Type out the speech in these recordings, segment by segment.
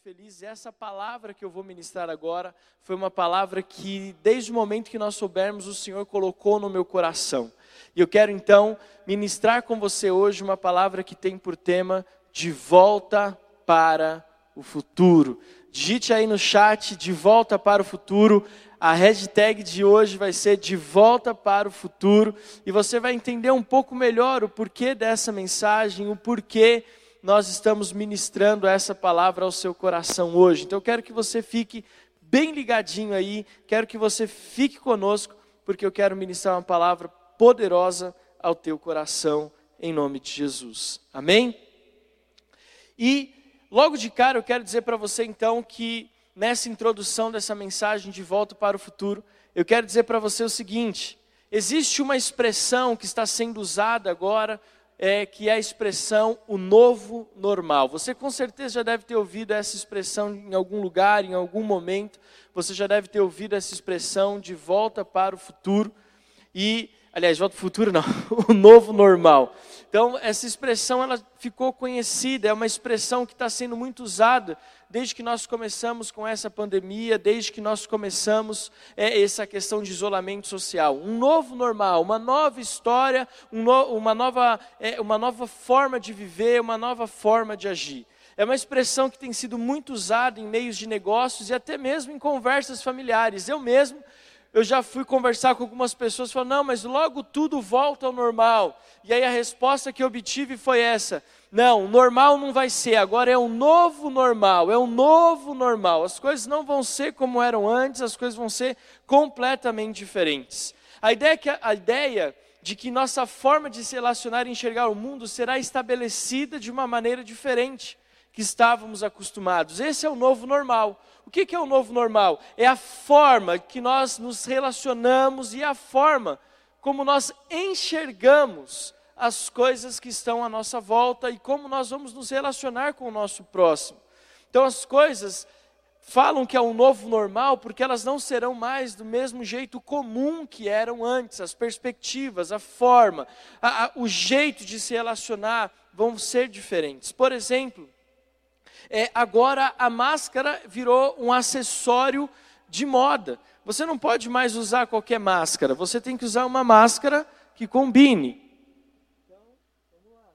muito feliz. Essa palavra que eu vou ministrar agora foi uma palavra que, desde o momento que nós soubermos, o Senhor colocou no meu coração. E eu quero então ministrar com você hoje uma palavra que tem por tema de volta para o futuro. Digite aí no chat de volta para o futuro. A hashtag de hoje vai ser de volta para o futuro e você vai entender um pouco melhor o porquê dessa mensagem, o porquê nós estamos ministrando essa palavra ao seu coração hoje. Então eu quero que você fique bem ligadinho aí, quero que você fique conosco, porque eu quero ministrar uma palavra poderosa ao teu coração, em nome de Jesus. Amém? E logo de cara eu quero dizer para você então que nessa introdução dessa mensagem de volta para o futuro, eu quero dizer para você o seguinte: existe uma expressão que está sendo usada agora é, que é a expressão o novo normal. Você com certeza já deve ter ouvido essa expressão em algum lugar, em algum momento. Você já deve ter ouvido essa expressão de volta para o futuro. E, aliás, volta para o futuro não, o novo normal. Então, essa expressão ela ficou conhecida, é uma expressão que está sendo muito usada desde que nós começamos com essa pandemia, desde que nós começamos é, essa questão de isolamento social. Um novo normal, uma nova história, um no, uma, nova, é, uma nova forma de viver, uma nova forma de agir. É uma expressão que tem sido muito usada em meios de negócios e até mesmo em conversas familiares. Eu mesmo eu já fui conversar com algumas pessoas, falando, não, mas logo tudo volta ao normal. E aí a resposta que obtive foi essa: não, normal não vai ser, agora é um novo normal, é um novo normal. As coisas não vão ser como eram antes, as coisas vão ser completamente diferentes. A ideia, que, a ideia de que nossa forma de se relacionar e enxergar o mundo será estabelecida de uma maneira diferente que estávamos acostumados. Esse é o novo normal. O que é o novo normal? É a forma que nós nos relacionamos e a forma como nós enxergamos as coisas que estão à nossa volta e como nós vamos nos relacionar com o nosso próximo. Então, as coisas falam que é um novo normal porque elas não serão mais do mesmo jeito comum que eram antes. As perspectivas, a forma, a, a, o jeito de se relacionar vão ser diferentes. Por exemplo, é, agora a máscara virou um acessório de moda. Você não pode mais usar qualquer máscara, você tem que usar uma máscara que combine. Então, vamos lá.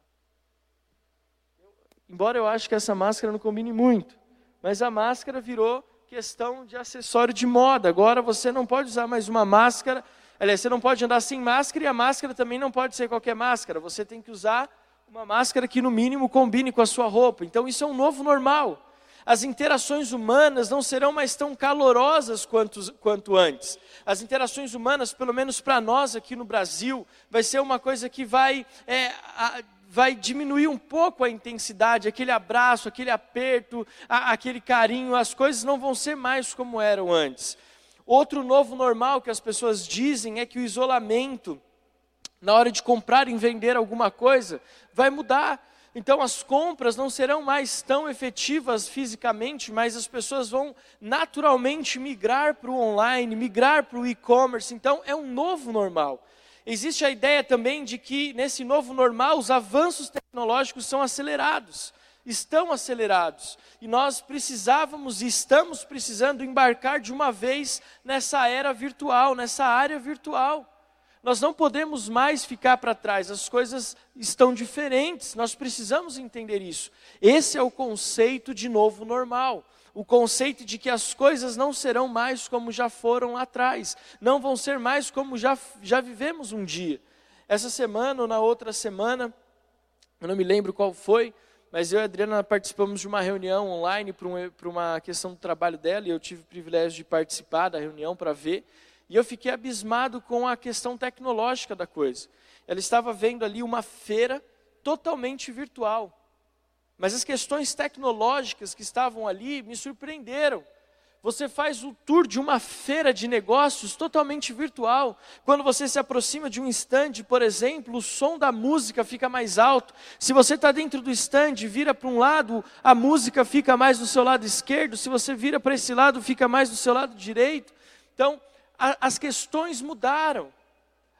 embora eu ache que essa máscara não combine muito, mas a máscara virou questão de acessório de moda. Agora você não pode usar mais uma máscara, aliás, você não pode andar sem máscara e a máscara também não pode ser qualquer máscara. Você tem que usar uma máscara que no mínimo combine com a sua roupa. Então isso é um novo normal. As interações humanas não serão mais tão calorosas quanto, quanto antes. As interações humanas, pelo menos para nós aqui no Brasil, vai ser uma coisa que vai, é, a, vai diminuir um pouco a intensidade, aquele abraço, aquele aperto, a, aquele carinho. As coisas não vão ser mais como eram antes. Outro novo normal que as pessoas dizem é que o isolamento na hora de comprar e vender alguma coisa, vai mudar. Então as compras não serão mais tão efetivas fisicamente, mas as pessoas vão naturalmente migrar para o online, migrar para o e-commerce. Então é um novo normal. Existe a ideia também de que nesse novo normal os avanços tecnológicos são acelerados, estão acelerados. E nós precisávamos e estamos precisando embarcar de uma vez nessa era virtual, nessa área virtual. Nós não podemos mais ficar para trás, as coisas estão diferentes, nós precisamos entender isso. Esse é o conceito de novo normal. O conceito de que as coisas não serão mais como já foram lá atrás, não vão ser mais como já, já vivemos um dia. Essa semana ou na outra semana, eu não me lembro qual foi, mas eu e a Adriana participamos de uma reunião online para um, uma questão do trabalho dela e eu tive o privilégio de participar da reunião para ver. E eu fiquei abismado com a questão tecnológica da coisa. Ela estava vendo ali uma feira totalmente virtual. Mas as questões tecnológicas que estavam ali me surpreenderam. Você faz o tour de uma feira de negócios totalmente virtual. Quando você se aproxima de um stand, por exemplo, o som da música fica mais alto. Se você está dentro do stand, vira para um lado, a música fica mais do seu lado esquerdo. Se você vira para esse lado, fica mais do seu lado direito. Então, a, as questões mudaram.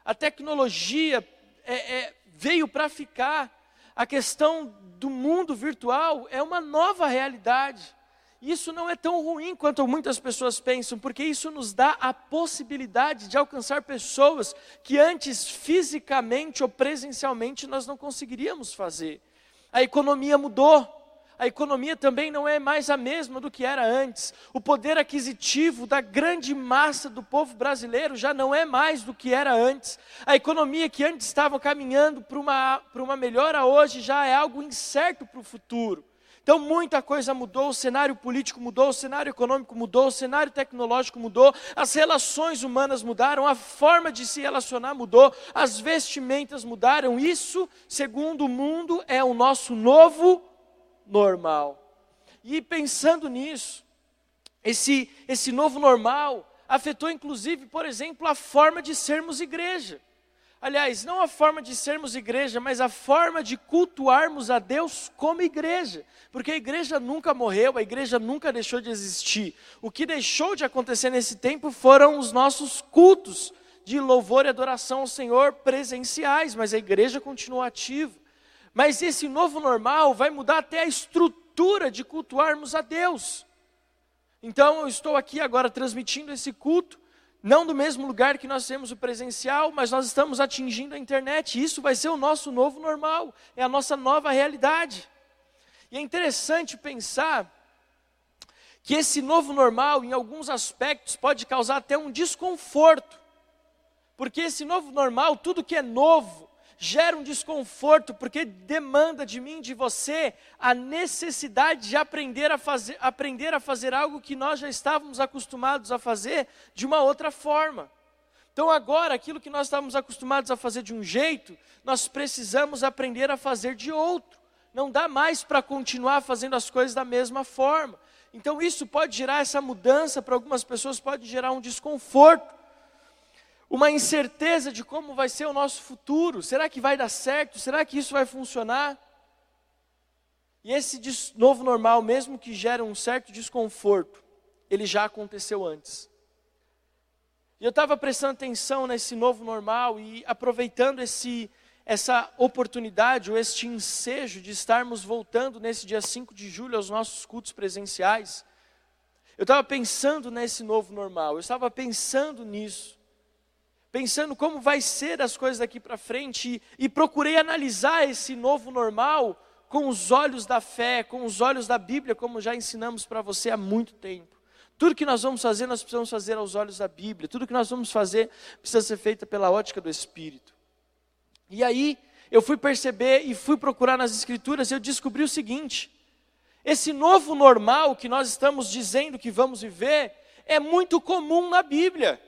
A tecnologia é, é, veio para ficar. A questão do mundo virtual é uma nova realidade. isso não é tão ruim quanto muitas pessoas pensam, porque isso nos dá a possibilidade de alcançar pessoas que antes fisicamente ou presencialmente nós não conseguiríamos fazer. A economia mudou. A economia também não é mais a mesma do que era antes. O poder aquisitivo da grande massa do povo brasileiro já não é mais do que era antes. A economia que antes estava caminhando para uma, para uma melhora hoje já é algo incerto para o futuro. Então muita coisa mudou, o cenário político mudou, o cenário econômico mudou, o cenário tecnológico mudou, as relações humanas mudaram, a forma de se relacionar mudou, as vestimentas mudaram. Isso, segundo o mundo, é o nosso novo normal. E pensando nisso, esse, esse novo normal afetou inclusive, por exemplo, a forma de sermos igreja. Aliás, não a forma de sermos igreja, mas a forma de cultuarmos a Deus como igreja. Porque a igreja nunca morreu, a igreja nunca deixou de existir. O que deixou de acontecer nesse tempo foram os nossos cultos de louvor e adoração ao Senhor presenciais, mas a igreja continua ativa. Mas esse novo normal vai mudar até a estrutura de cultuarmos a Deus. Então eu estou aqui agora transmitindo esse culto não do mesmo lugar que nós temos o presencial, mas nós estamos atingindo a internet. Isso vai ser o nosso novo normal, é a nossa nova realidade. E é interessante pensar que esse novo normal, em alguns aspectos, pode causar até um desconforto. Porque esse novo normal, tudo que é novo, gera um desconforto, porque demanda de mim, de você, a necessidade de aprender a fazer, aprender a fazer algo que nós já estávamos acostumados a fazer de uma outra forma. Então, agora, aquilo que nós estávamos acostumados a fazer de um jeito, nós precisamos aprender a fazer de outro. Não dá mais para continuar fazendo as coisas da mesma forma. Então, isso pode gerar essa mudança, para algumas pessoas pode gerar um desconforto uma incerteza de como vai ser o nosso futuro. Será que vai dar certo? Será que isso vai funcionar? E esse novo normal, mesmo que gere um certo desconforto, ele já aconteceu antes. E eu estava prestando atenção nesse novo normal e aproveitando esse, essa oportunidade, ou este ensejo de estarmos voltando nesse dia 5 de julho aos nossos cultos presenciais. Eu estava pensando nesse novo normal, eu estava pensando nisso pensando como vai ser as coisas daqui para frente e, procurei analisar esse novo normal com os olhos da fé, com os olhos da Bíblia, como já ensinamos para você há muito tempo. Tudo que nós vamos fazer, nós precisamos fazer aos olhos da Bíblia. Tudo que nós vamos fazer precisa ser feito pela ótica do Espírito. E aí, eu fui perceber e fui procurar nas Escrituras e eu descobri o seguinte: esse novo normal que nós estamos dizendo que vamos viver é muito comum na Bíblia.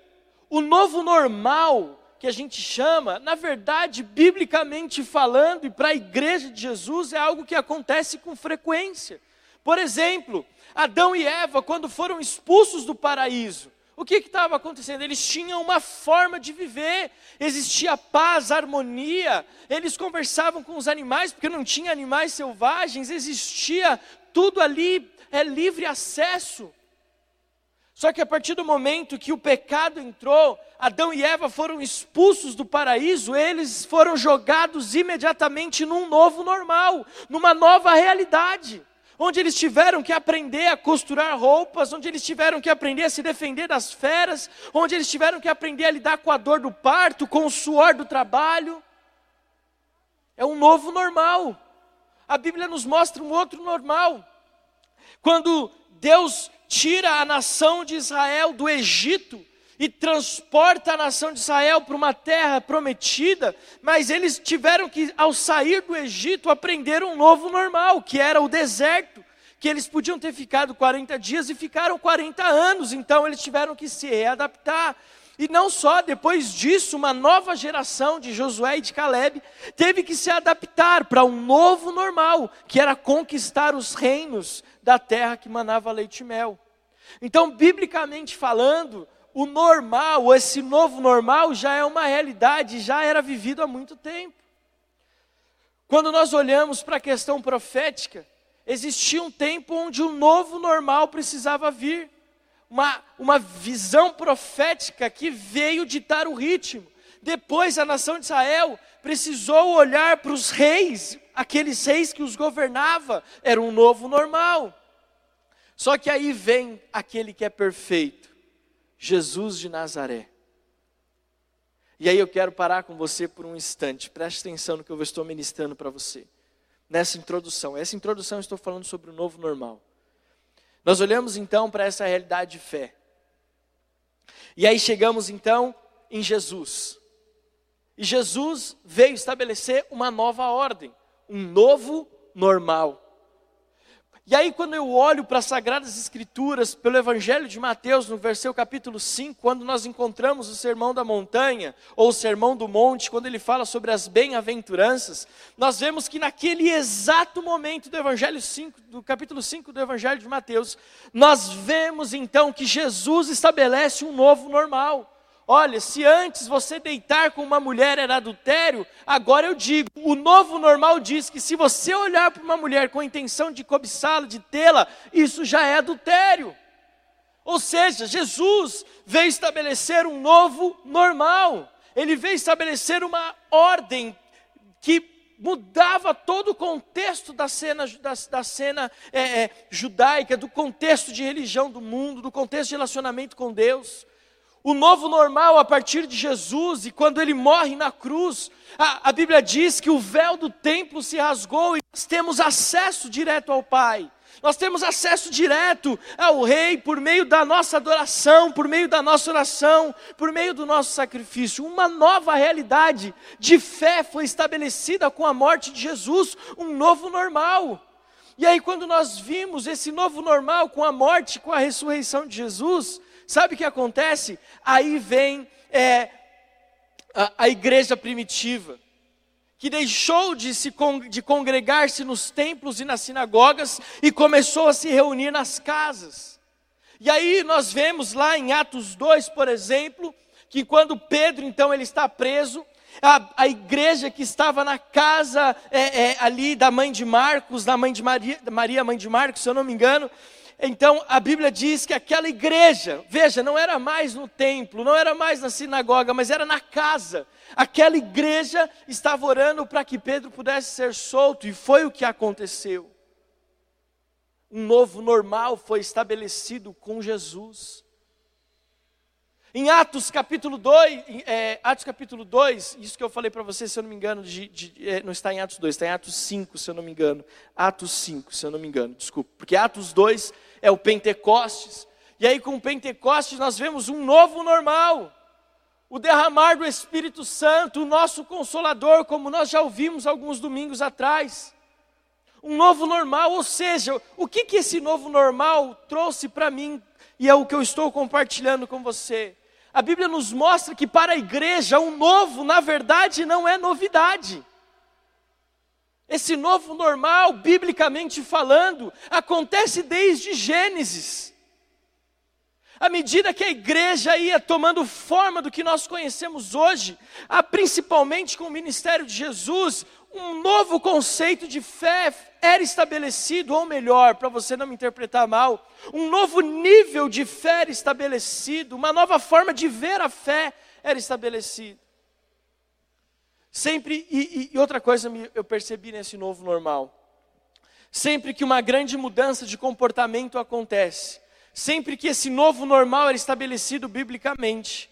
O novo normal que a gente chama, na verdade, biblicamente falando, e para a igreja de Jesus, é algo que acontece com frequência. Por exemplo, Adão e Eva, quando foram expulsos do paraíso, o que estava acontecendo? Eles tinham uma forma de viver, existia paz, harmonia, eles conversavam com os animais, porque não tinha animais selvagens, existia tudo ali, é livre acesso. Só que a partir do momento que o pecado entrou, Adão e Eva foram expulsos do paraíso, eles foram jogados imediatamente num novo normal, numa nova realidade, onde eles tiveram que aprender a costurar roupas, onde eles tiveram que aprender a se defender das feras, onde eles tiveram que aprender a lidar com a dor do parto, com o suor do trabalho. É um novo normal. A Bíblia nos mostra um outro normal. Quando Deus tira a nação de Israel do Egito e transporta a nação de Israel para uma terra prometida, mas eles tiveram que, ao sair do Egito, aprender um novo normal, que era o deserto, que eles podiam ter ficado 40 dias e ficaram 40 anos, então eles tiveram que se readaptar. E não só, depois disso, uma nova geração de Josué e de Caleb teve que se adaptar para um novo normal, que era conquistar os reinos da terra que manava leite e mel. Então, biblicamente falando, o normal, esse novo normal, já é uma realidade, já era vivido há muito tempo. Quando nós olhamos para a questão profética, existia um tempo onde o novo normal precisava vir uma, uma visão profética que veio ditar o ritmo. Depois a nação de Israel precisou olhar para os reis, aqueles reis que os governava, era um novo normal. Só que aí vem aquele que é perfeito, Jesus de Nazaré. E aí eu quero parar com você por um instante, preste atenção no que eu estou ministrando para você, nessa introdução. Essa introdução eu estou falando sobre o novo normal. Nós olhamos então para essa realidade de fé. E aí chegamos então em Jesus. E Jesus veio estabelecer uma nova ordem, um novo normal. E aí, quando eu olho para as Sagradas Escrituras, pelo Evangelho de Mateus, no versículo capítulo 5, quando nós encontramos o Sermão da Montanha, ou o Sermão do Monte, quando ele fala sobre as bem-aventuranças, nós vemos que naquele exato momento do Evangelho 5, do capítulo 5 do Evangelho de Mateus, nós vemos então que Jesus estabelece um novo normal. Olha, se antes você deitar com uma mulher era adultério, agora eu digo, o novo normal diz que se você olhar para uma mulher com a intenção de cobiçá-la, de tê-la, isso já é adultério. Ou seja, Jesus veio estabelecer um novo normal. Ele veio estabelecer uma ordem que mudava todo o contexto da cena, da, da cena é, é, judaica, do contexto de religião do mundo, do contexto de relacionamento com Deus o novo normal a partir de Jesus, e quando ele morre na cruz, a, a, Bíblia diz que o véu do templo se rasgou e nós temos acesso direto ao Pai. Nós temos acesso direto ao Rei por meio da nossa adoração, por meio da nossa oração, por meio do nosso sacrifício. Uma nova realidade de fé foi estabelecida com a morte de Jesus, um novo normal. E aí, quando nós vimos esse novo normal com a morte, com a ressurreição de Jesus, Sabe o que acontece? Aí vem é, a, a, igreja primitiva, que deixou de, se de congregar-se nos templos e nas sinagogas e começou a se reunir nas casas. E aí nós vemos lá em Atos 2, por exemplo, que quando Pedro então ele está preso, a, a, igreja que estava na casa é, é, ali da mãe de Marcos, da mãe de Maria, Maria, mãe de Marcos, se eu não me engano, então a Bíblia diz que aquela igreja, veja, não era mais no templo, não era mais na sinagoga, mas era na casa. Aquela igreja estava orando para que Pedro pudesse ser solto, e foi o que aconteceu. Um novo normal foi estabelecido com Jesus. Em Atos capítulo 2, é, Atos capítulo 2, isso que eu falei para você, se eu não me engano, de, de, é, não está em Atos 2, está em Atos 5, se eu não me engano. Atos 5, se eu não me engano, desculpa. Porque Atos 2 é o Pentecostes. E aí, com o Pentecostes, nós vemos um novo normal. O derramar do Espírito Santo, o nosso consolador, como nós já ouvimos alguns domingos atrás. Um novo normal, ou seja, o que, que esse novo normal trouxe para mim e é o que eu estou compartilhando com você. A Bíblia nos mostra que para a igreja, o novo, na verdade, não é novidade. Esse novo normal, biblicamente falando, acontece desde Gênesis. À medida que a igreja ia tomando forma do que nós conhecemos hoje, principalmente com o ministério de Jesus, um novo conceito de fé era estabelecido, ou melhor, para você não me interpretar mal, um novo nível de fé era estabelecido, uma nova forma de ver a fé era estabelecida. Sempre, e, e outra coisa eu percebi nesse novo normal. Sempre que uma grande mudança de comportamento acontece, sempre que esse novo normal era estabelecido biblicamente,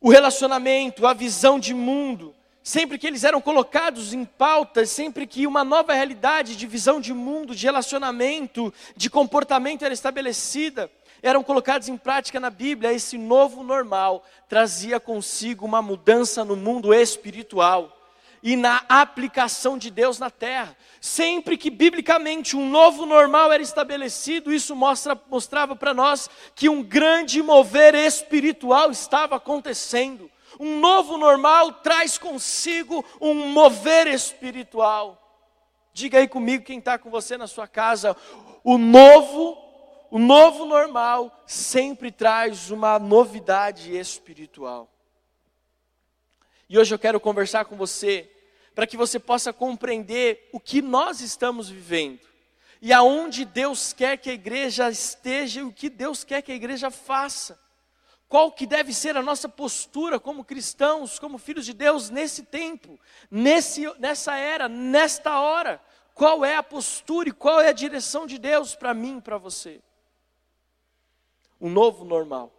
o relacionamento, a visão de mundo, sempre que eles eram colocados em pauta, sempre que uma nova realidade de visão de mundo, de relacionamento, de comportamento era estabelecida, eram colocados em prática na Bíblia, esse novo normal trazia consigo uma mudança no mundo espiritual e na aplicação de Deus na terra. Sempre que biblicamente um novo normal era estabelecido, isso mostra, mostrava para nós que um grande mover espiritual estava acontecendo. Um novo normal traz consigo um mover espiritual. Diga aí comigo, quem está com você na sua casa, o novo o novo normal sempre traz uma novidade espiritual. E hoje eu quero conversar com você para que você possa compreender o que nós estamos vivendo e aonde Deus quer que a igreja esteja e o que Deus quer que a igreja faça. Qual que deve ser a nossa postura como cristãos, como filhos de Deus nesse tempo, nesse, nessa era, nesta hora qual é a postura e qual é a direção de Deus para mim e para você. Um novo normal.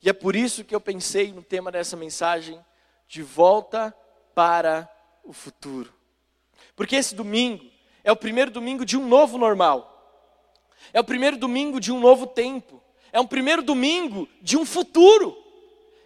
E é por isso que eu pensei no tema dessa mensagem, de volta para o futuro. Porque esse domingo é o primeiro domingo de um novo normal. É o primeiro domingo de um novo tempo. É o primeiro domingo de um futuro.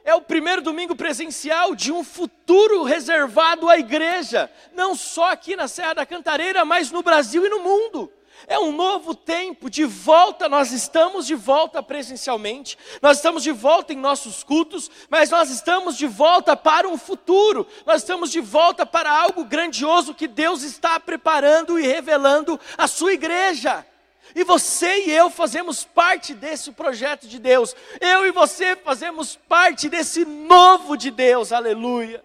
É o primeiro domingo presencial de um futuro reservado à igreja, não só aqui na Serra da Cantareira, mas no Brasil e no mundo. É um novo tempo, de volta, nós estamos de volta presencialmente, nós estamos de volta em nossos cultos, mas nós estamos de volta para um futuro, nós estamos de volta para algo grandioso que Deus está preparando e revelando à sua igreja. E você e eu fazemos parte desse projeto de Deus. Eu e você fazemos parte desse novo de Deus. Aleluia.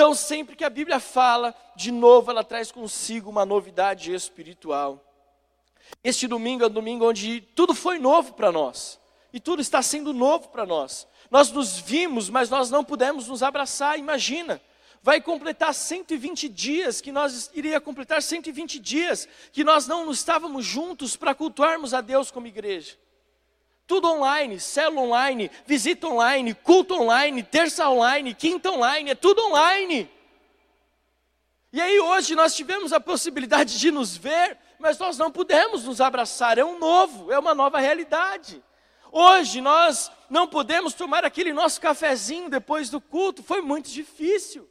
Então, sempre que a Bíblia fala, de novo, ela traz consigo uma novidade espiritual. Este domingo é um domingo onde tudo foi novo para nós. E tudo está sendo novo para nós. Nós nos vimos, mas nós não pudemos nos abraçar. Imagina, vai completar 120 dias, que nós iria completar 120 dias, que nós não estávamos juntos para cultuarmos a Deus como igreja. Tudo online, célula online, visita online, culto online, terça online, quinta online, é tudo online. E aí hoje nós tivemos a possibilidade de nos ver, mas nós não pudemos nos abraçar, é um novo, é uma nova realidade. Hoje nós não podemos tomar aquele nosso cafezinho depois do culto, foi muito difícil.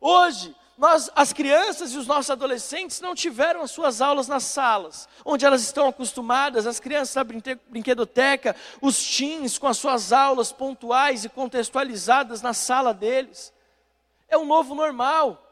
Hoje, nós, as crianças e os nossos adolescentes não tiveram as suas aulas nas salas, onde elas estão acostumadas, as crianças na brinquedoteca, os teens com as suas aulas pontuais e contextualizadas na sala deles. É um novo normal.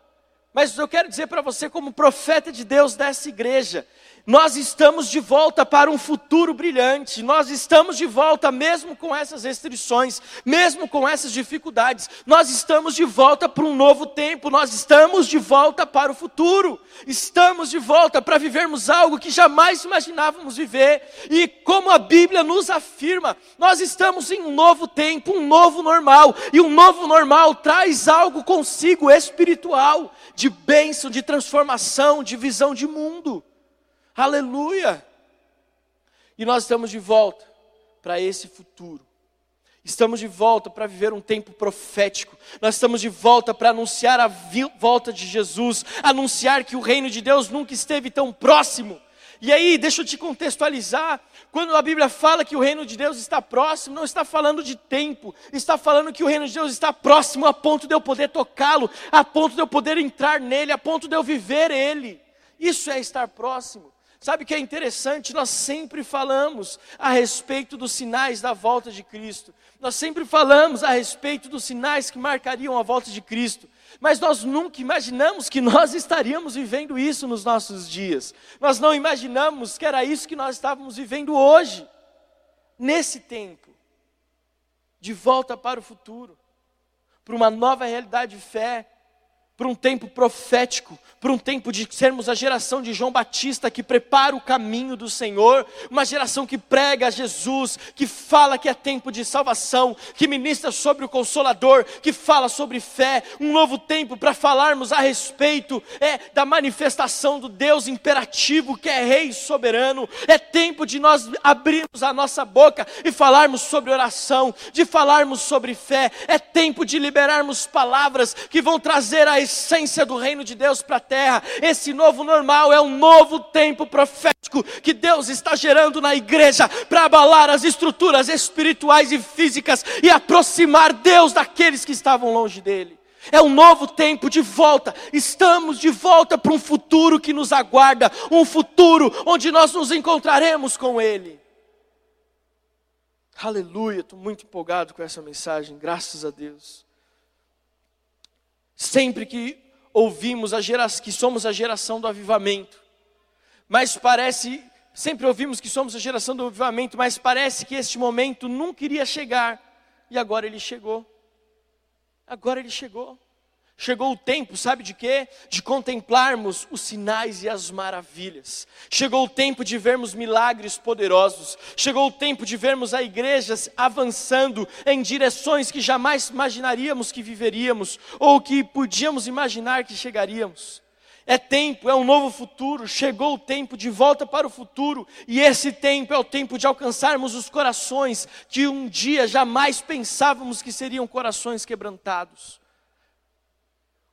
Mas eu quero dizer para você, como profeta de Deus dessa igreja, nós estamos de volta para um futuro brilhante, nós estamos de volta, mesmo com essas restrições, mesmo com essas dificuldades, nós estamos de volta para um novo tempo, nós estamos de volta para o futuro, estamos de volta para vivermos algo que jamais imaginávamos viver, e como a Bíblia nos afirma, nós estamos em um novo tempo, um novo normal, e um novo normal traz algo consigo espiritual, de bênção, de transformação, de visão de mundo. Aleluia! E nós estamos de volta para esse futuro. Estamos de volta para viver um tempo profético. Nós estamos de volta para anunciar a volta de Jesus, anunciar que o reino de Deus nunca esteve tão próximo. E aí, deixa eu te contextualizar. Quando a Bíblia fala que o reino de Deus está próximo, não está falando de tempo, está falando que o reino de Deus está próximo a ponto de eu poder tocá-lo, a ponto de eu poder entrar nele, a ponto de eu viver ele. Isso é estar próximo. Sabe que é interessante? Nós sempre falamos a respeito dos sinais da volta de Cristo. Nós sempre falamos a respeito dos sinais que marcariam a volta de Cristo. Mas nós nunca imaginamos que nós estaríamos vivendo isso nos nossos dias. Nós não imaginamos que era isso que nós estávamos vivendo hoje, nesse tempo, de volta para o futuro, para uma nova realidade de fé, para um tempo profético, para um tempo de sermos a geração de João Batista que prepara o caminho do Senhor, uma geração que prega a Jesus, que fala que é tempo de salvação, que ministra sobre o Consolador, que fala sobre fé, um novo tempo para falarmos a respeito é da manifestação do Deus imperativo que é Rei soberano. É tempo de nós abrirmos a nossa boca e falarmos sobre oração, de falarmos sobre fé. É tempo de liberarmos palavras que vão trazer a essência do reino de Deus para a terra. Esse novo normal é um novo tempo profético que Deus está gerando na igreja para abalar as estruturas espirituais e físicas e aproximar Deus daqueles que estavam longe dele. É um novo tempo de volta. Estamos de volta para um futuro que nos aguarda, um futuro onde nós nos encontraremos com Ele. Aleluia, estou muito empolgado com essa mensagem, graças a Deus. Sempre que ouvimos a geração, que somos a geração do avivamento, mas parece, sempre ouvimos que somos a geração do avivamento, mas parece que este momento nunca iria chegar, e agora ele chegou. Agora ele chegou. Chegou o tempo, sabe de quê? De contemplarmos os sinais e as maravilhas. Chegou o tempo de vermos milagres poderosos. Chegou o tempo de vermos a igreja avançando em direções que jamais imaginaríamos que viveríamos ou que podíamos imaginar que chegaríamos. É tempo, é um novo futuro, chegou o tempo de volta para o futuro, e esse tempo é o tempo de alcançarmos os corações que um dia jamais pensávamos que seriam corações quebrantados.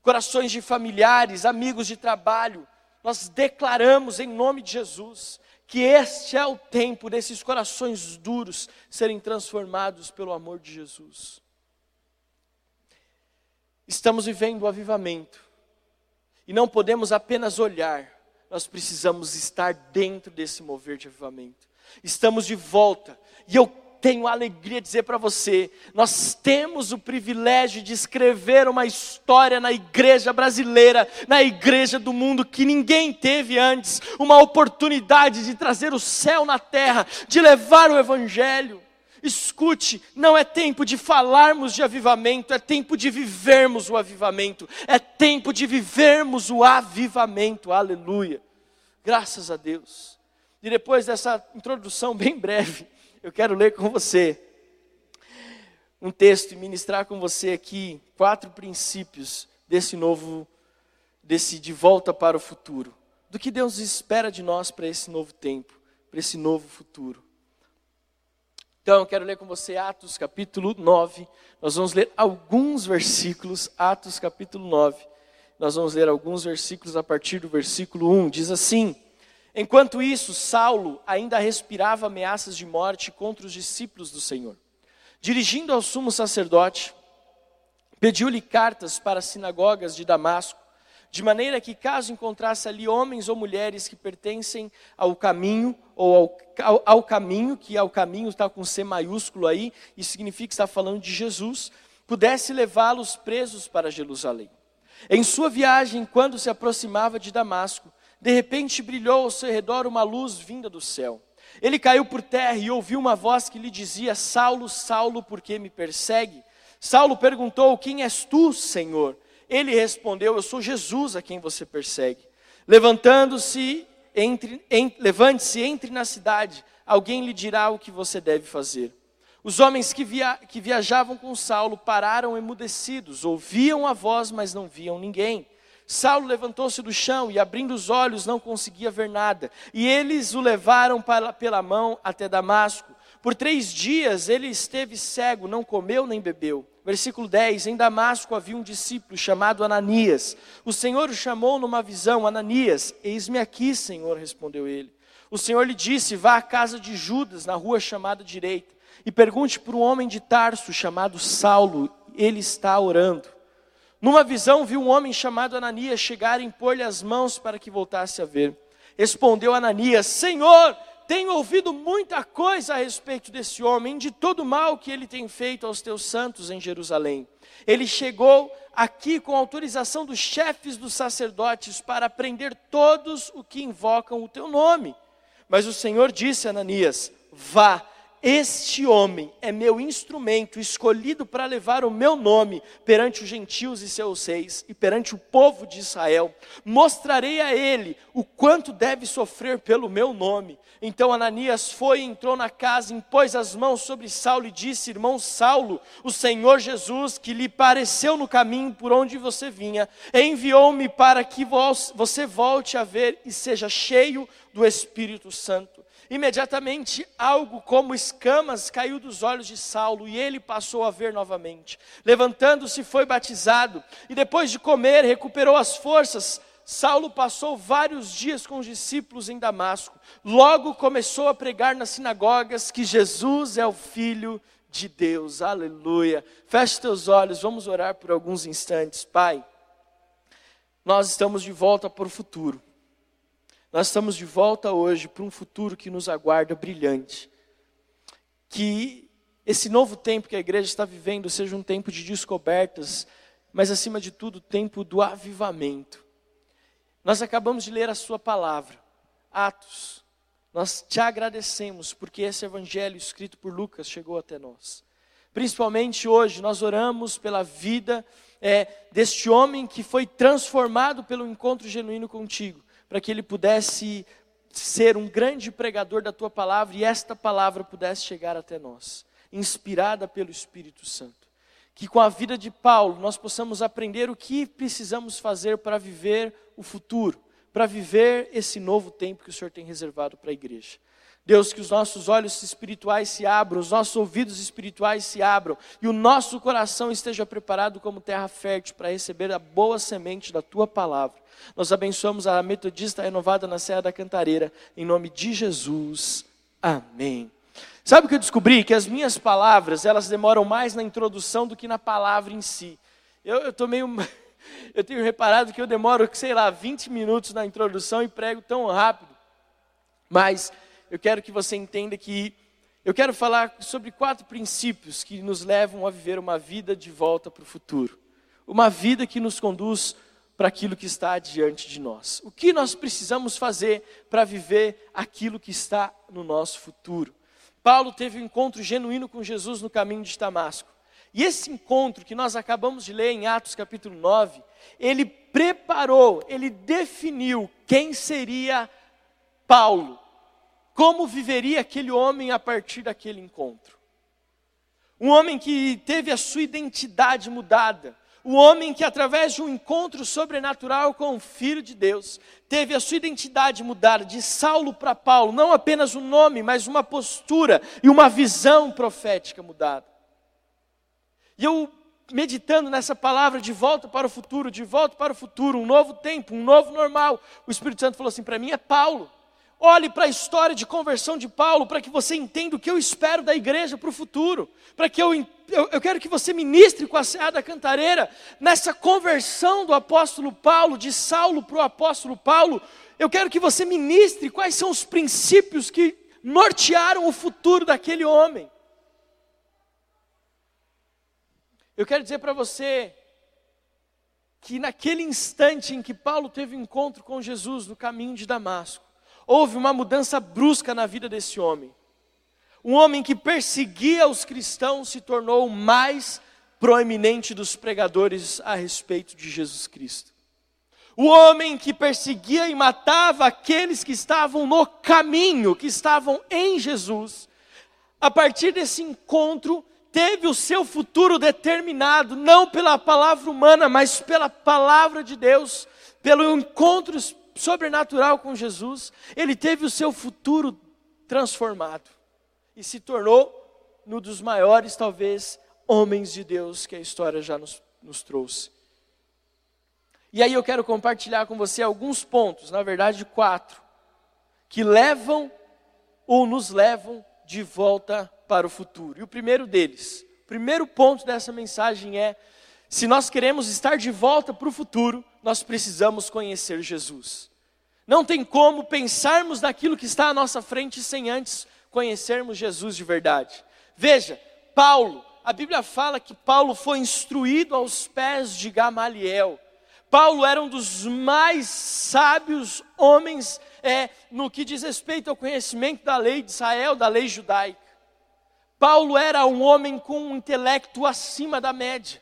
Corações de familiares, amigos de trabalho, nós declaramos em nome de Jesus que este é o tempo desses corações duros serem transformados pelo amor de Jesus. Estamos vivendo o avivamento e não podemos apenas olhar, nós precisamos estar dentro desse mover de avivamento. Estamos de volta e eu tenho a alegria de dizer para você: nós temos o privilégio de escrever uma história na igreja brasileira, na igreja do mundo, que ninguém teve antes uma oportunidade de trazer o céu na terra, de levar o Evangelho. Escute, não é tempo de falarmos de avivamento, é tempo de vivermos o avivamento, é tempo de vivermos o avivamento, aleluia. Graças a Deus. E depois dessa introdução bem breve, eu quero ler com você um texto e ministrar com você aqui quatro princípios desse novo, desse de volta para o futuro. Do que Deus espera de nós para esse novo tempo, para esse novo futuro. Então, eu quero ler com você Atos capítulo 9. Nós vamos ler alguns versículos, Atos capítulo 9. Nós vamos ler alguns versículos a partir do versículo 1. Diz assim: Enquanto isso, Saulo ainda respirava ameaças de morte contra os discípulos do Senhor. Dirigindo ao sumo sacerdote, pediu-lhe cartas para as sinagogas de Damasco de maneira que, caso encontrasse ali homens ou mulheres que pertencem ao caminho, ou ao, ao, ao caminho, que ao caminho está com C maiúsculo aí, isso significa que está falando de Jesus, pudesse levá-los presos para Jerusalém. Em sua viagem, quando se aproximava de Damasco, de repente brilhou ao seu redor uma luz vinda do céu. Ele caiu por terra e ouviu uma voz que lhe dizia: Saulo, Saulo, por que me persegue? Saulo perguntou: Quem és tu, Senhor? Ele respondeu: Eu sou Jesus a quem você persegue. Levantando-se, entre, levante-se, entre na cidade, alguém lhe dirá o que você deve fazer. Os homens que, via, que viajavam com Saulo pararam emudecidos, ouviam a voz, mas não viam ninguém. Saulo levantou-se do chão e, abrindo os olhos, não conseguia ver nada. E eles o levaram para, pela mão até Damasco. Por três dias ele esteve cego, não comeu nem bebeu. Versículo 10: Em Damasco havia um discípulo chamado Ananias. O Senhor o chamou numa visão: Ananias, eis-me aqui, Senhor, respondeu ele. O Senhor lhe disse: Vá à casa de Judas, na rua chamada direita, e pergunte por um homem de Tarso chamado Saulo, ele está orando. Numa visão, viu um homem chamado Ananias chegar e impor-lhe as mãos para que voltasse a ver. Respondeu Ananias: Senhor, tenho ouvido muita coisa a respeito desse homem, de todo o mal que ele tem feito aos teus santos em Jerusalém. Ele chegou aqui com autorização dos chefes dos sacerdotes para prender todos os que invocam o teu nome. Mas o Senhor disse a Ananias: Vá, este homem é meu instrumento escolhido para levar o meu nome perante os gentios e seus reis e perante o povo de Israel. Mostrarei a ele o quanto deve sofrer pelo meu nome. Então Ananias foi e entrou na casa, impôs as mãos sobre Saulo e disse: Irmão Saulo, o Senhor Jesus, que lhe pareceu no caminho por onde você vinha, enviou-me para que você volte a ver e seja cheio do Espírito Santo. Imediatamente algo como escamas caiu dos olhos de Saulo e ele passou a ver novamente. Levantando-se, foi batizado e depois de comer, recuperou as forças. Saulo passou vários dias com os discípulos em Damasco. Logo começou a pregar nas sinagogas que Jesus é o Filho de Deus. Aleluia. Feche teus olhos, vamos orar por alguns instantes. Pai, nós estamos de volta para o futuro. Nós estamos de volta hoje para um futuro que nos aguarda brilhante. Que esse novo tempo que a igreja está vivendo seja um tempo de descobertas, mas acima de tudo, tempo do avivamento. Nós acabamos de ler a Sua palavra, Atos. Nós te agradecemos porque esse evangelho escrito por Lucas chegou até nós. Principalmente hoje, nós oramos pela vida é, deste homem que foi transformado pelo encontro genuíno contigo para que ele pudesse ser um grande pregador da tua palavra e esta palavra pudesse chegar até nós, inspirada pelo Espírito Santo. Que com a vida de Paulo nós possamos aprender o que precisamos fazer para viver o futuro, para viver esse novo tempo que o Senhor tem reservado para a igreja. Deus, que os nossos olhos espirituais se abram, os nossos ouvidos espirituais se abram e o nosso coração esteja preparado como terra fértil para receber a boa semente da tua palavra. Nós abençoamos a Metodista renovada na Serra da Cantareira, em nome de Jesus. Amém. Sabe o que eu descobri? Que as minhas palavras, elas demoram mais na introdução do que na palavra em si. Eu, eu tô meio. Eu tenho reparado que eu demoro, sei lá, 20 minutos na introdução e prego tão rápido. Mas eu quero que você entenda que eu quero falar sobre quatro princípios que nos levam a viver uma vida de volta para o futuro. Uma vida que nos conduz para aquilo que está diante de nós. O que nós precisamos fazer para viver aquilo que está no nosso futuro? Paulo teve um encontro genuíno com Jesus no caminho de Damasco. E esse encontro que nós acabamos de ler em Atos capítulo 9, ele preparou, ele definiu quem seria Paulo, como viveria aquele homem a partir daquele encontro. Um homem que teve a sua identidade mudada, o homem que, através de um encontro sobrenatural com o Filho de Deus, teve a sua identidade mudada de Saulo para Paulo, não apenas um nome, mas uma postura e uma visão profética mudada. E eu, meditando nessa palavra de volta para o futuro, de volta para o futuro, um novo tempo, um novo normal, o Espírito Santo falou assim: para mim é Paulo. Olhe para a história de conversão de Paulo para que você entenda o que eu espero da igreja para o futuro. Para que eu, eu, eu, quero que você ministre com a Seada Cantareira nessa conversão do apóstolo Paulo, de Saulo para o apóstolo Paulo. Eu quero que você ministre quais são os princípios que nortearam o futuro daquele homem. Eu quero dizer para você que naquele instante em que Paulo teve encontro com Jesus no caminho de Damasco, houve uma mudança brusca na vida desse homem. Um homem que perseguia os cristãos se tornou o mais proeminente dos pregadores a respeito de Jesus Cristo. O homem que perseguia e matava aqueles que estavam no caminho, que estavam em Jesus, a partir desse encontro, teve o seu futuro determinado, não pela palavra humana, mas pela palavra de Deus, pelo encontro sobrenatural com Jesus, ele teve o seu futuro transformado e se tornou um dos maiores, talvez, homens de Deus que a história já nos, nos trouxe. E aí eu quero compartilhar com você alguns pontos, na verdade quatro, que levam ou nos levam de volta para o futuro. E o primeiro deles, o primeiro ponto dessa mensagem é: se nós queremos estar de volta para o futuro, nós precisamos conhecer Jesus. Não tem como pensarmos naquilo que está à nossa frente sem antes conhecermos Jesus de verdade. Veja, Paulo, a Bíblia fala que Paulo foi instruído aos pés de Gamaliel. Paulo era um dos mais sábios homens é, no que diz respeito ao conhecimento da lei de Israel, da lei judaica. Paulo era um homem com um intelecto acima da média.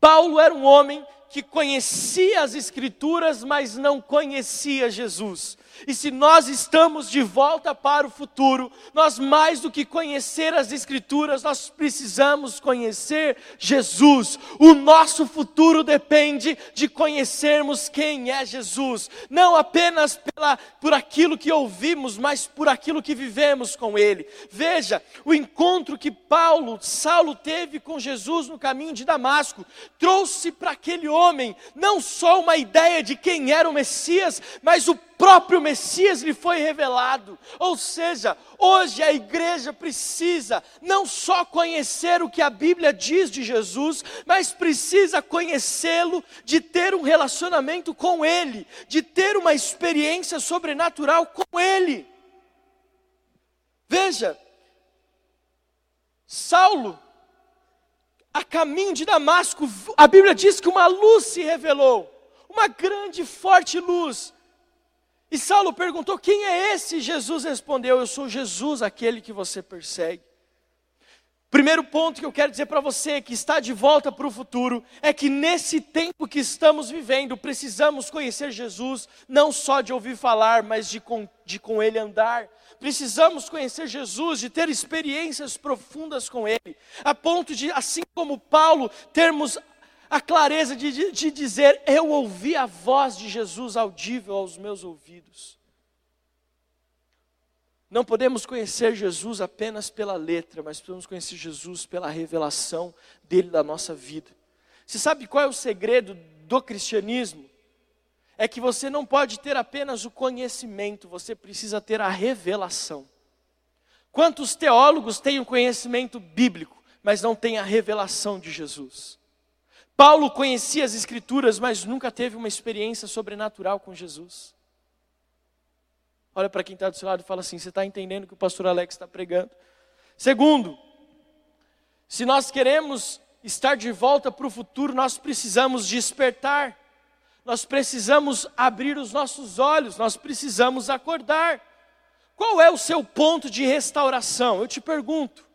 Paulo era um homem que conhecia as Escrituras, mas não conhecia Jesus. E se nós estamos de volta para o futuro, nós mais do que conhecer as Escrituras, nós precisamos conhecer Jesus. O nosso futuro depende de conhecermos quem é Jesus, não apenas pela, por aquilo que ouvimos, mas por aquilo que vivemos com Ele. Veja, o encontro que Paulo, Saulo teve com Jesus no caminho de Damasco, trouxe para aquele homem não só uma ideia de quem era o Messias, mas o próprio Messias lhe foi revelado. Ou seja, hoje a igreja precisa não só conhecer o que a Bíblia diz de Jesus, mas precisa conhecê-lo, de ter um relacionamento com Ele, de ter uma experiência sobrenatural com Ele. Veja, Saulo, a caminho de Damasco, a Bíblia diz que uma luz se revelou, uma grande, forte luz e Saulo perguntou: Quem é esse? Jesus respondeu: Eu sou Jesus, aquele que você persegue. Primeiro ponto que eu quero dizer para você que está de volta para o futuro é que nesse tempo que estamos vivendo, precisamos conhecer Jesus, não só de ouvir falar, mas de com, de com Ele andar. Precisamos conhecer Jesus, de ter experiências profundas com Ele, a ponto de, assim como Paulo, termos a clareza de, de, de dizer: Eu ouvi a voz de Jesus audível aos meus ouvidos. Não podemos conhecer Jesus apenas pela letra, mas podemos conhecer Jesus pela revelação dele da nossa vida. Você sabe qual é o segredo do cristianismo? É que você não pode ter apenas o conhecimento, você precisa ter a revelação. Quantos teólogos têm o conhecimento bíblico, mas não têm a revelação de Jesus? Paulo conhecia as Escrituras, mas nunca teve uma experiência sobrenatural com Jesus. Olha para quem está do seu lado e fala assim: você está entendendo o que o pastor Alex está pregando? Segundo, se nós queremos estar de volta para o futuro, nós precisamos despertar, nós precisamos abrir os nossos olhos, nós precisamos acordar. Qual é o seu ponto de restauração? Eu te pergunto,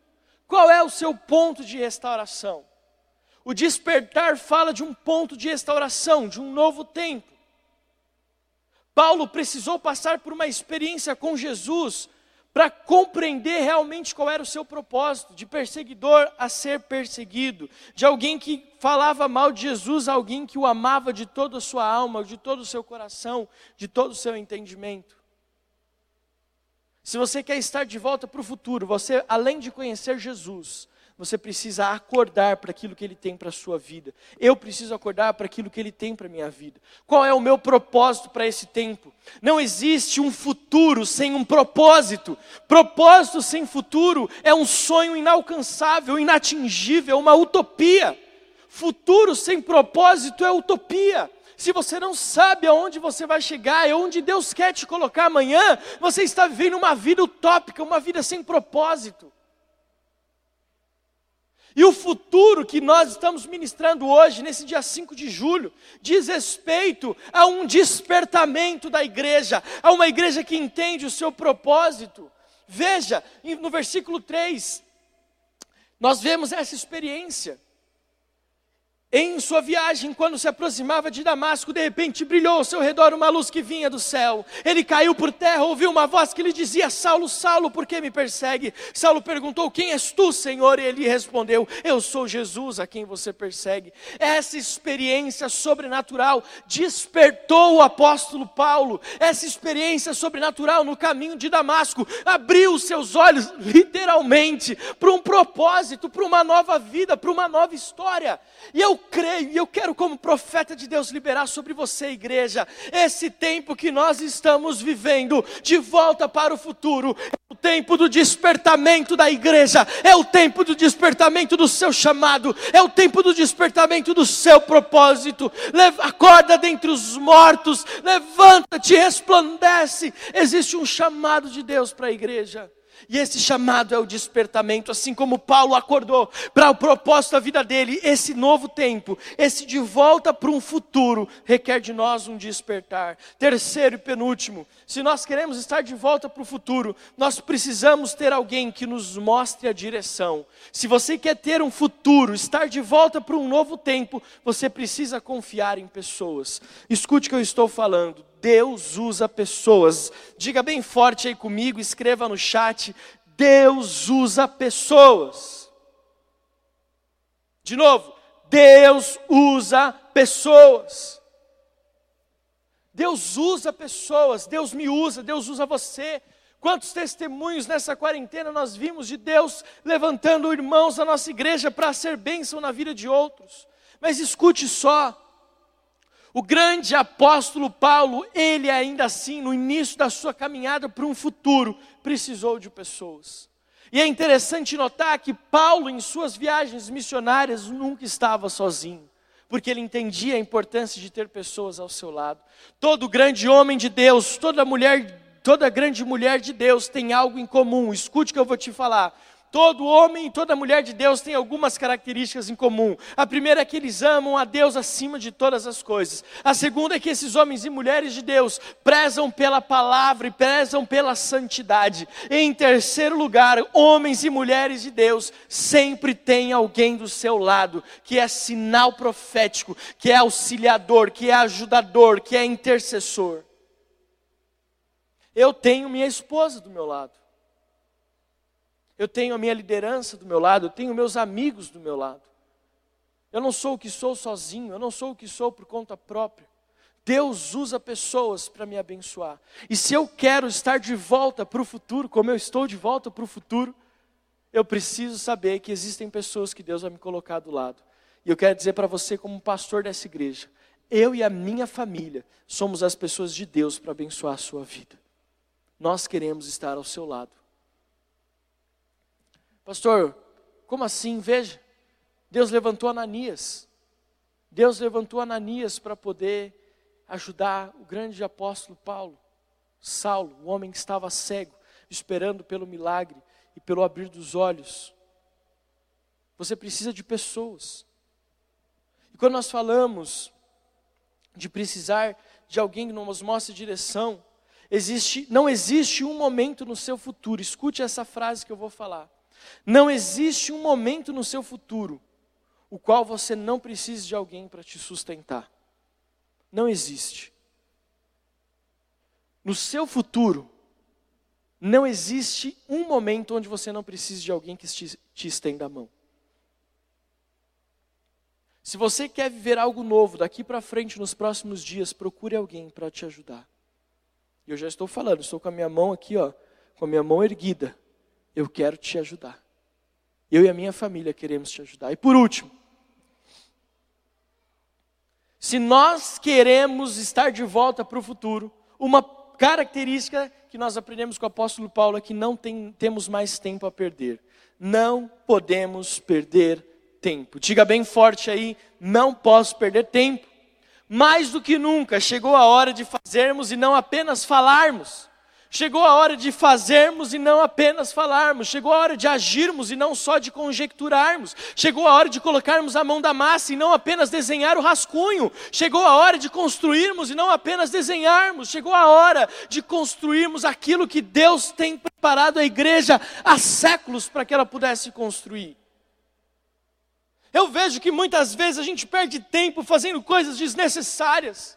qual é o seu ponto de restauração? O despertar fala de um ponto de restauração, de um novo tempo. Paulo precisou passar por uma experiência com Jesus para compreender realmente qual era o seu propósito, de perseguidor a ser perseguido, de alguém que falava mal de Jesus a alguém que o amava de toda a sua alma, de todo o seu coração, de todo o seu entendimento. Se você quer estar de volta para o futuro, você, além de conhecer Jesus, você precisa acordar para aquilo que Ele tem para a sua vida. Eu preciso acordar para aquilo que Ele tem para a minha vida. Qual é o meu propósito para esse tempo? Não existe um futuro sem um propósito. Propósito sem futuro é um sonho inalcançável, inatingível, uma utopia. Futuro sem propósito é utopia. Se você não sabe aonde você vai chegar, e onde Deus quer te colocar amanhã, você está vivendo uma vida utópica, uma vida sem propósito. E o futuro que nós estamos ministrando hoje, nesse dia 5 de julho, diz respeito a um despertamento da igreja, a uma igreja que entende o seu propósito. Veja, no versículo 3, nós vemos essa experiência. Em sua viagem, quando se aproximava de Damasco, de repente brilhou ao seu redor uma luz que vinha do céu. Ele caiu por terra, ouviu uma voz que lhe dizia: Saulo, Saulo, por que me persegue? Saulo perguntou: Quem és tu, Senhor? E ele respondeu: Eu sou Jesus a quem você persegue. Essa experiência sobrenatural despertou o apóstolo Paulo. Essa experiência sobrenatural no caminho de Damasco abriu seus olhos, literalmente, para um propósito, para uma nova vida, para uma nova história. E eu creio e eu quero, como profeta de Deus, liberar sobre você, igreja, esse tempo que nós estamos vivendo, de volta para o futuro, é o tempo do despertamento da igreja, é o tempo do despertamento do seu chamado, é o tempo do despertamento do seu propósito. Leva, acorda dentre os mortos, levanta-te, resplandece. Existe um chamado de Deus para a igreja. E esse chamado é o despertamento, assim como Paulo acordou para o propósito da vida dele, esse novo tempo, esse de volta para um futuro, requer de nós um despertar. Terceiro e penúltimo, se nós queremos estar de volta para o futuro, nós precisamos ter alguém que nos mostre a direção. Se você quer ter um futuro, estar de volta para um novo tempo, você precisa confiar em pessoas. Escute o que eu estou falando. Deus usa pessoas. Diga bem forte aí comigo, escreva no chat. Deus usa pessoas. De novo, Deus usa pessoas. Deus usa pessoas, Deus me usa, Deus usa você. Quantos testemunhos nessa quarentena nós vimos de Deus levantando irmãos da nossa igreja para ser bênção na vida de outros. Mas escute só, o grande apóstolo Paulo, ele ainda assim, no início da sua caminhada para um futuro, precisou de pessoas. E é interessante notar que Paulo, em suas viagens missionárias, nunca estava sozinho, porque ele entendia a importância de ter pessoas ao seu lado. Todo grande homem de Deus, toda mulher, toda grande mulher de Deus tem algo em comum. Escute o que eu vou te falar. Todo homem e toda mulher de Deus tem algumas características em comum. A primeira é que eles amam a Deus acima de todas as coisas. A segunda é que esses homens e mulheres de Deus prezam pela palavra e prezam pela santidade. E em terceiro lugar, homens e mulheres de Deus sempre têm alguém do seu lado que é sinal profético, que é auxiliador, que é ajudador, que é intercessor. Eu tenho minha esposa do meu lado eu tenho a minha liderança do meu lado, eu tenho meus amigos do meu lado. Eu não sou o que sou sozinho, eu não sou o que sou por conta própria. Deus usa pessoas para me abençoar. E se eu quero estar de volta para o futuro, como eu estou de volta para o futuro, eu preciso saber que existem pessoas que Deus vai me colocar do lado. E eu quero dizer para você, como pastor dessa igreja, eu e a minha família somos as pessoas de Deus para abençoar a sua vida. Nós queremos estar ao seu lado. Pastor, como assim? Veja, Deus levantou Ananias. Deus levantou Ananias para poder ajudar o grande apóstolo Paulo, Saulo, o homem que estava cego, esperando pelo milagre e pelo abrir dos olhos. Você precisa de pessoas. E quando nós falamos de precisar de alguém que nos mostre direção, existe, não existe um momento no seu futuro, escute essa frase que eu vou falar. Não existe um momento no seu futuro o qual você não precise de alguém para te sustentar. Não existe. No seu futuro, não existe um momento onde você não precise de alguém que te, te estenda a mão. Se você quer viver algo novo daqui para frente nos próximos dias, procure alguém para te ajudar. E eu já estou falando, estou com a minha mão aqui, ó, com a minha mão erguida. Eu quero te ajudar. Eu e a minha família queremos te ajudar. E por último, se nós queremos estar de volta para o futuro, uma característica que nós aprendemos com o apóstolo Paulo é que não tem, temos mais tempo a perder. Não podemos perder tempo. Diga bem forte aí, não posso perder tempo. Mais do que nunca chegou a hora de fazermos e não apenas falarmos. Chegou a hora de fazermos e não apenas falarmos. Chegou a hora de agirmos e não só de conjecturarmos. Chegou a hora de colocarmos a mão da massa e não apenas desenhar o rascunho. Chegou a hora de construirmos e não apenas desenharmos. Chegou a hora de construirmos aquilo que Deus tem preparado à igreja há séculos para que ela pudesse construir. Eu vejo que muitas vezes a gente perde tempo fazendo coisas desnecessárias.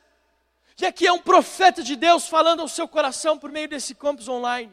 E aqui é um profeta de Deus falando ao seu coração por meio desse campus online.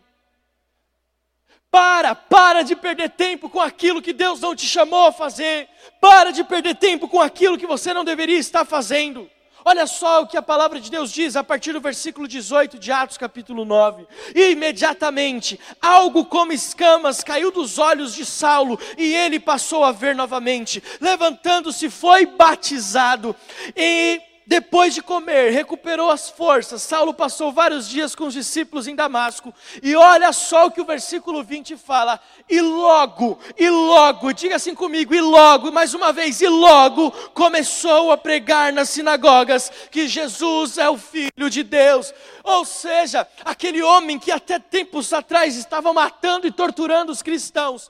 Para, para de perder tempo com aquilo que Deus não te chamou a fazer. Para de perder tempo com aquilo que você não deveria estar fazendo. Olha só o que a palavra de Deus diz a partir do versículo 18 de Atos, capítulo 9. E imediatamente, algo como escamas caiu dos olhos de Saulo, e ele passou a ver novamente. Levantando-se, foi batizado. E depois de comer, recuperou as forças. Saulo passou vários dias com os discípulos em Damasco. E olha só o que o versículo 20 fala. E logo, e logo, diga assim comigo, e logo, mais uma vez, e logo começou a pregar nas sinagogas que Jesus é o Filho de Deus. Ou seja, aquele homem que até tempos atrás estava matando e torturando os cristãos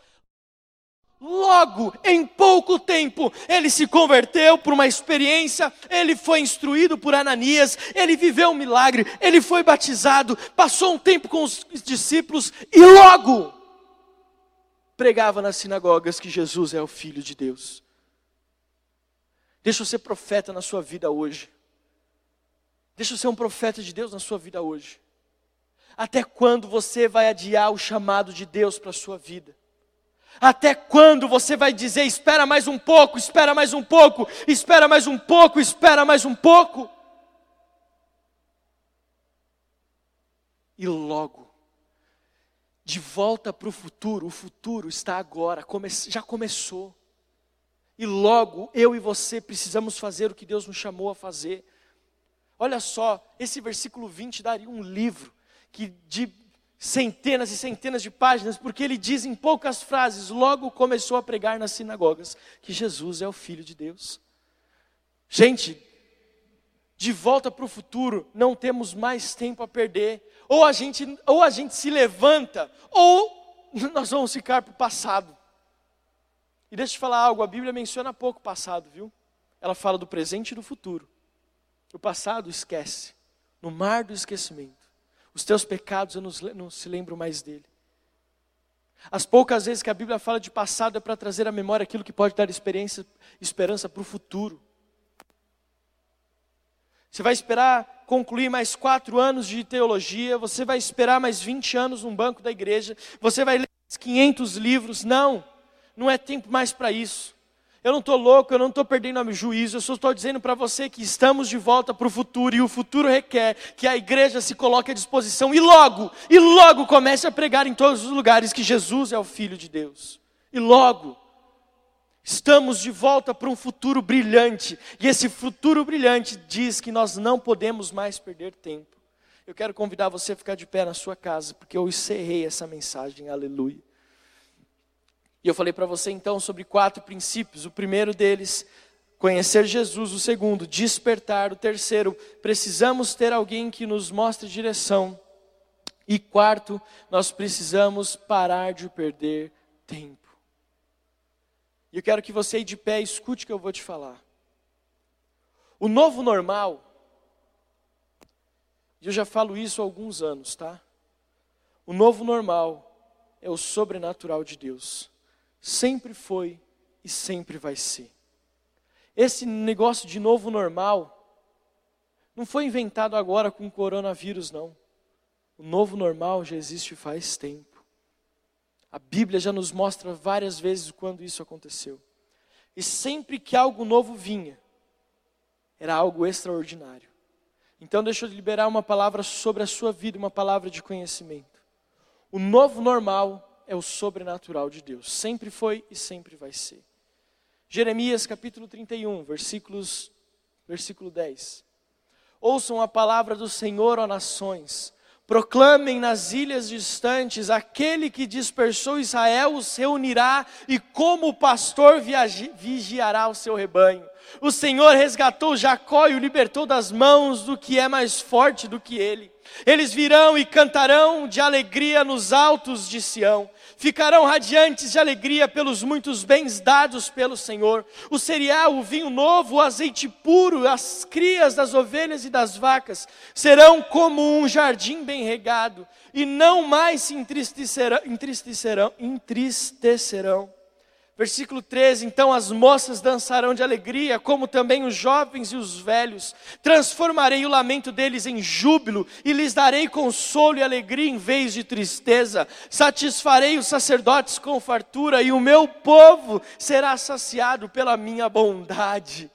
Logo, em pouco tempo, ele se converteu por uma experiência, ele foi instruído por Ananias, ele viveu um milagre, ele foi batizado, passou um tempo com os discípulos e logo pregava nas sinagogas que Jesus é o Filho de Deus. Deixa eu ser profeta na sua vida hoje. Deixa eu ser um profeta de Deus na sua vida hoje. Até quando você vai adiar o chamado de Deus para a sua vida? Até quando você vai dizer, espera mais um pouco, espera mais um pouco, espera mais um pouco, espera mais um pouco? E logo, de volta para o futuro, o futuro está agora, come já começou. E logo eu e você precisamos fazer o que Deus nos chamou a fazer. Olha só, esse versículo 20 daria um livro que de centenas e centenas de páginas, porque ele diz em poucas frases, logo começou a pregar nas sinagogas, que Jesus é o Filho de Deus. Gente, de volta para o futuro, não temos mais tempo a perder. Ou a gente, ou a gente se levanta, ou nós vamos ficar para o passado. E deixa eu te falar algo, a Bíblia menciona pouco o passado, viu? Ela fala do presente e do futuro. O passado esquece, no mar do esquecimento. Os teus pecados eu não, não se lembro mais dele. As poucas vezes que a Bíblia fala de passado é para trazer à memória aquilo que pode dar experiência, esperança para o futuro. Você vai esperar concluir mais quatro anos de teologia, você vai esperar mais 20 anos num banco da igreja, você vai ler 500 livros. Não, não é tempo mais para isso. Eu não estou louco, eu não estou perdendo o juízo, eu só estou dizendo para você que estamos de volta para o futuro e o futuro requer que a igreja se coloque à disposição e logo, e logo comece a pregar em todos os lugares que Jesus é o Filho de Deus. E logo, estamos de volta para um futuro brilhante, e esse futuro brilhante diz que nós não podemos mais perder tempo. Eu quero convidar você a ficar de pé na sua casa, porque eu encerrei essa mensagem, aleluia. E eu falei para você então sobre quatro princípios. O primeiro deles, conhecer Jesus. O segundo, despertar. O terceiro, precisamos ter alguém que nos mostre direção. E quarto, nós precisamos parar de perder tempo. E eu quero que você aí de pé escute o que eu vou te falar. O novo normal, e eu já falo isso há alguns anos, tá? O novo normal é o sobrenatural de Deus sempre foi e sempre vai ser. Esse negócio de novo normal não foi inventado agora com o coronavírus, não. O novo normal já existe faz tempo. A Bíblia já nos mostra várias vezes quando isso aconteceu. E sempre que algo novo vinha, era algo extraordinário. Então, deixa eu liberar uma palavra sobre a sua vida, uma palavra de conhecimento. O novo normal é o sobrenatural de Deus. Sempre foi e sempre vai ser. Jeremias capítulo 31, versículos, versículo 10. Ouçam a palavra do Senhor, ó nações. Proclamem nas ilhas distantes: aquele que dispersou Israel os reunirá, e como pastor vigiará o seu rebanho. O Senhor resgatou Jacó e o libertou das mãos do que é mais forte do que ele. Eles virão e cantarão de alegria nos altos de Sião. Ficarão radiantes de alegria pelos muitos bens dados pelo Senhor. O cereal, o vinho novo, o azeite puro, as crias das ovelhas e das vacas serão como um jardim bem regado e não mais se entristecerão, entristecerão, entristecerão Versículo 13: Então as moças dançarão de alegria, como também os jovens e os velhos. Transformarei o lamento deles em júbilo, e lhes darei consolo e alegria em vez de tristeza. Satisfarei os sacerdotes com fartura, e o meu povo será saciado pela minha bondade.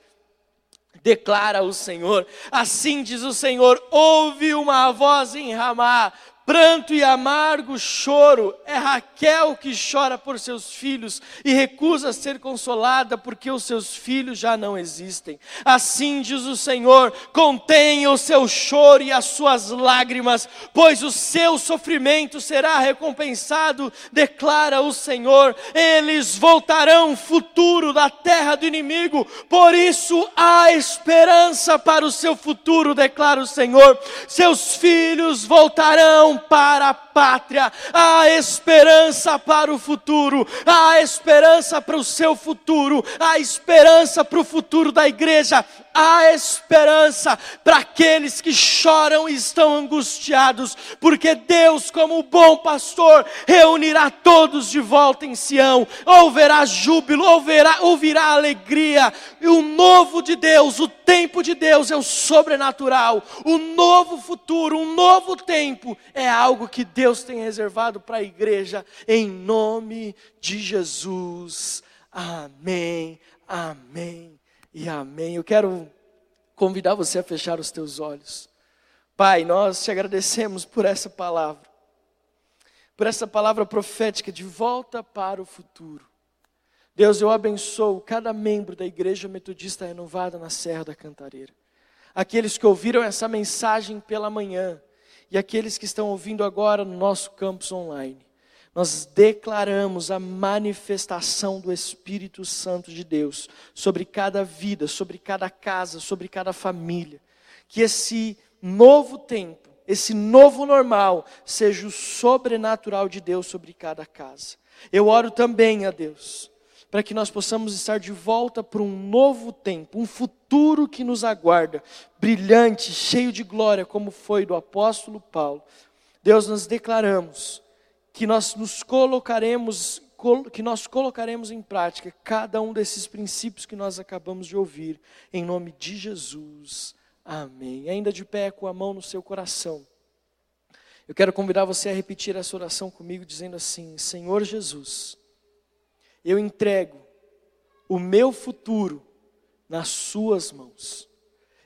Declara o Senhor, assim diz o Senhor: ouve uma voz em Ramá, pranto e amargo choro. É Raquel que chora por seus filhos e recusa ser consolada porque os seus filhos já não existem. Assim diz o Senhor: contenha o seu choro e as suas lágrimas, pois o seu sofrimento será recompensado, declara o Senhor. Eles voltarão futuro da terra do inimigo, por isso há esperança para o seu futuro, declara o Senhor. Seus filhos voltarão para a pátria, há esperança para o futuro, há esperança para o seu futuro, há esperança para o futuro da igreja, há esperança para aqueles que choram e estão angustiados, porque Deus, como bom pastor, reunirá todos de volta em Sião, ouvirá júbilo, ouvirá, ouvirá alegria, e o novo de Deus, o tempo de Deus é o sobrenatural, o novo futuro, um novo tempo é algo que Deus tem reservado para a igreja, em nome de Jesus. Amém, amém e amém. Eu quero convidar você a fechar os teus olhos. Pai, nós te agradecemos por essa palavra, por essa palavra profética de volta para o futuro. Deus, eu abençoo cada membro da Igreja Metodista Renovada na Serra da Cantareira. Aqueles que ouviram essa mensagem pela manhã e aqueles que estão ouvindo agora no nosso campus online nós declaramos a manifestação do Espírito Santo de Deus sobre cada vida, sobre cada casa, sobre cada família. Que esse novo tempo, esse novo normal, seja o sobrenatural de Deus sobre cada casa. Eu oro também a Deus, para que nós possamos estar de volta para um novo tempo, um futuro que nos aguarda, brilhante, cheio de glória, como foi do apóstolo Paulo. Deus, nós declaramos que nós nos colocaremos, que nós colocaremos em prática cada um desses princípios que nós acabamos de ouvir, em nome de Jesus. Amém. Ainda de pé com a mão no seu coração. Eu quero convidar você a repetir essa oração comigo, dizendo assim: Senhor Jesus, eu entrego o meu futuro nas Suas mãos.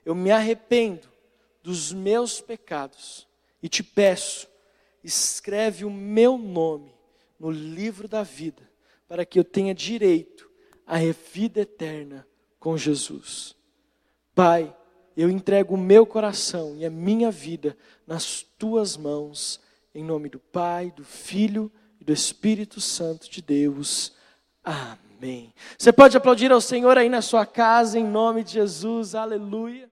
Eu me arrependo dos meus pecados e te peço, escreve o meu nome no livro da vida, para que eu tenha direito à vida eterna com Jesus. Pai, eu entrego o meu coração e a minha vida nas tuas mãos, em nome do Pai, do Filho e do Espírito Santo de Deus. Amém. Você pode aplaudir ao Senhor aí na sua casa, em nome de Jesus, aleluia.